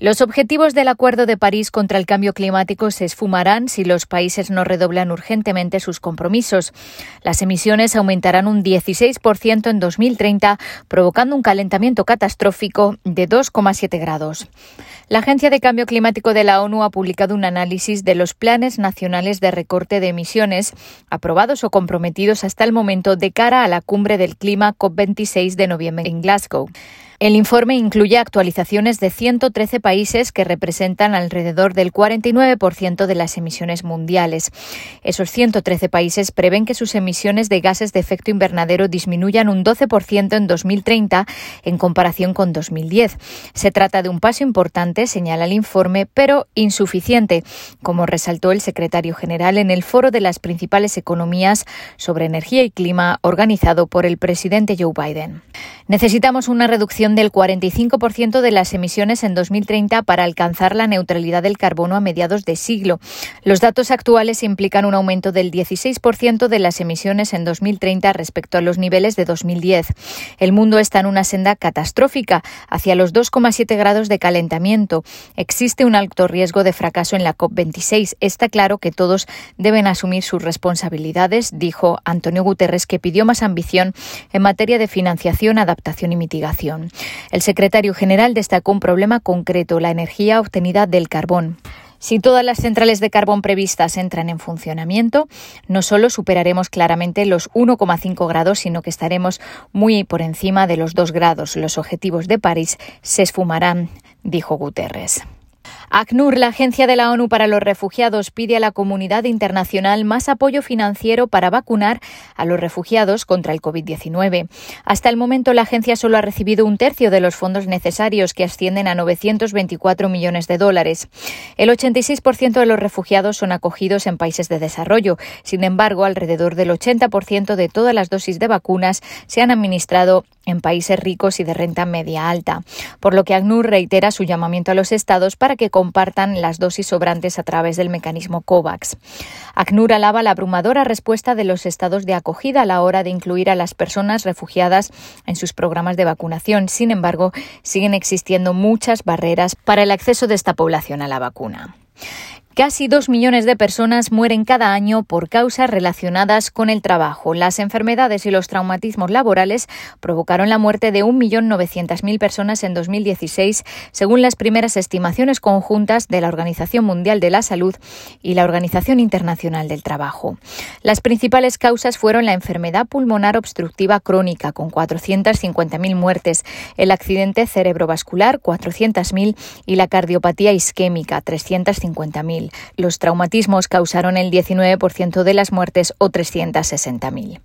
Los objetivos del Acuerdo de París contra el cambio climático se esfumarán si los países no redoblan urgentemente sus compromisos. Las emisiones aumentarán un 16% en 2030, provocando un calentamiento catastrófico de 2,7 grados. La Agencia de Cambio Climático de la ONU ha publicado un análisis de los planes nacionales de recorte de emisiones aprobados o comprometidos hasta el momento de cara a la cumbre del clima COP26 de noviembre en Glasgow. El informe incluye actualizaciones de 113 países que representan alrededor del 49% de las emisiones mundiales. Esos 113 países prevén que sus emisiones de gases de efecto invernadero disminuyan un 12% en 2030 en comparación con 2010. Se trata de un paso importante, señala el informe, pero insuficiente, como resaltó el secretario general en el foro de las principales economías sobre energía y clima organizado por el presidente Joe Biden. Necesitamos una reducción del 45% de las emisiones en 2030 para alcanzar la neutralidad del carbono a mediados de siglo. Los datos actuales implican un aumento del 16% de las emisiones en 2030 respecto a los niveles de 2010. El mundo está en una senda catastrófica hacia los 2,7 grados de calentamiento. Existe un alto riesgo de fracaso en la COP26. Está claro que todos deben asumir sus responsabilidades, dijo Antonio Guterres, que pidió más ambición en materia de financiación, adaptación y mitigación. El secretario general destacó un problema concreto, la energía obtenida del carbón. Si todas las centrales de carbón previstas entran en funcionamiento, no solo superaremos claramente los 1,5 grados, sino que estaremos muy por encima de los 2 grados. Los objetivos de París se esfumarán, dijo Guterres. ACNUR, la Agencia de la ONU para los Refugiados, pide a la comunidad internacional más apoyo financiero para vacunar a los refugiados contra el COVID-19. Hasta el momento, la agencia solo ha recibido un tercio de los fondos necesarios, que ascienden a 924 millones de dólares. El 86% de los refugiados son acogidos en países de desarrollo. Sin embargo, alrededor del 80% de todas las dosis de vacunas se han administrado en países ricos y de renta media alta, por lo que ACNUR reitera su llamamiento a los estados para que compartan las dosis sobrantes a través del mecanismo COVAX. ACNUR alaba la abrumadora respuesta de los estados de acogida a la hora de incluir a las personas refugiadas en sus programas de vacunación. Sin embargo, siguen existiendo muchas barreras para el acceso de esta población a la vacuna. Casi dos millones de personas mueren cada año por causas relacionadas con el trabajo. Las enfermedades y los traumatismos laborales provocaron la muerte de 1.900.000 personas en 2016, según las primeras estimaciones conjuntas de la Organización Mundial de la Salud y la Organización Internacional del Trabajo. Las principales causas fueron la enfermedad pulmonar obstructiva crónica, con 450.000 muertes, el accidente cerebrovascular, 400.000, y la cardiopatía isquémica, 350.000. Los traumatismos causaron el 19% de las muertes o 360.000.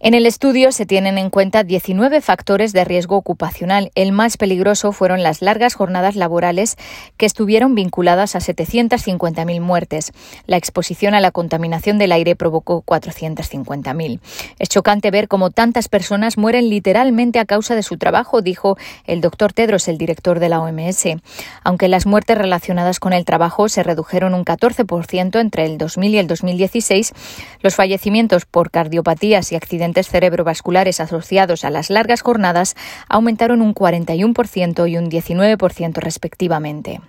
En el estudio se tienen en cuenta 19 factores de riesgo ocupacional. El más peligroso fueron las largas jornadas laborales que estuvieron vinculadas a 750.000 muertes. La exposición a la contaminación del aire provocó 450.000. Es chocante ver cómo tantas personas mueren literalmente a causa de su trabajo, dijo el doctor Tedros, el director de la OMS. Aunque las muertes relacionadas con el trabajo se redujeron un 14% entre el 2000 y el 2016, los fallecimientos por cardiopatías y accidentes cerebrovasculares asociados a las largas jornadas aumentaron un 41% y un 19% respectivamente.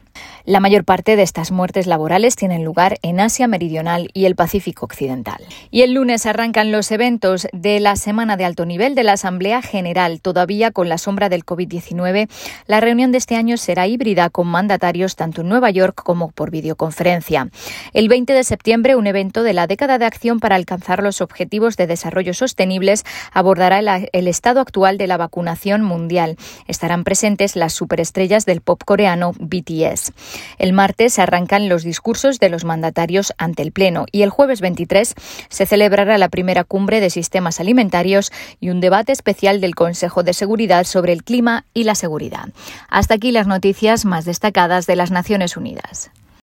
La mayor parte de estas muertes laborales tienen lugar en Asia Meridional y el Pacífico Occidental. Y el lunes arrancan los eventos de la semana de alto nivel de la Asamblea General. Todavía con la sombra del COVID-19, la reunión de este año será híbrida con mandatarios tanto en Nueva York como por videoconferencia. El 20 de septiembre, un evento de la década de acción para alcanzar los objetivos de desarrollo sostenibles abordará el, el estado actual de la vacunación mundial. Estarán presentes las superestrellas del pop coreano BTS. El martes arrancan los discursos de los mandatarios ante el Pleno y el jueves 23 se celebrará la primera cumbre de sistemas alimentarios y un debate especial del Consejo de Seguridad sobre el clima y la seguridad. Hasta aquí las noticias más destacadas de las Naciones Unidas.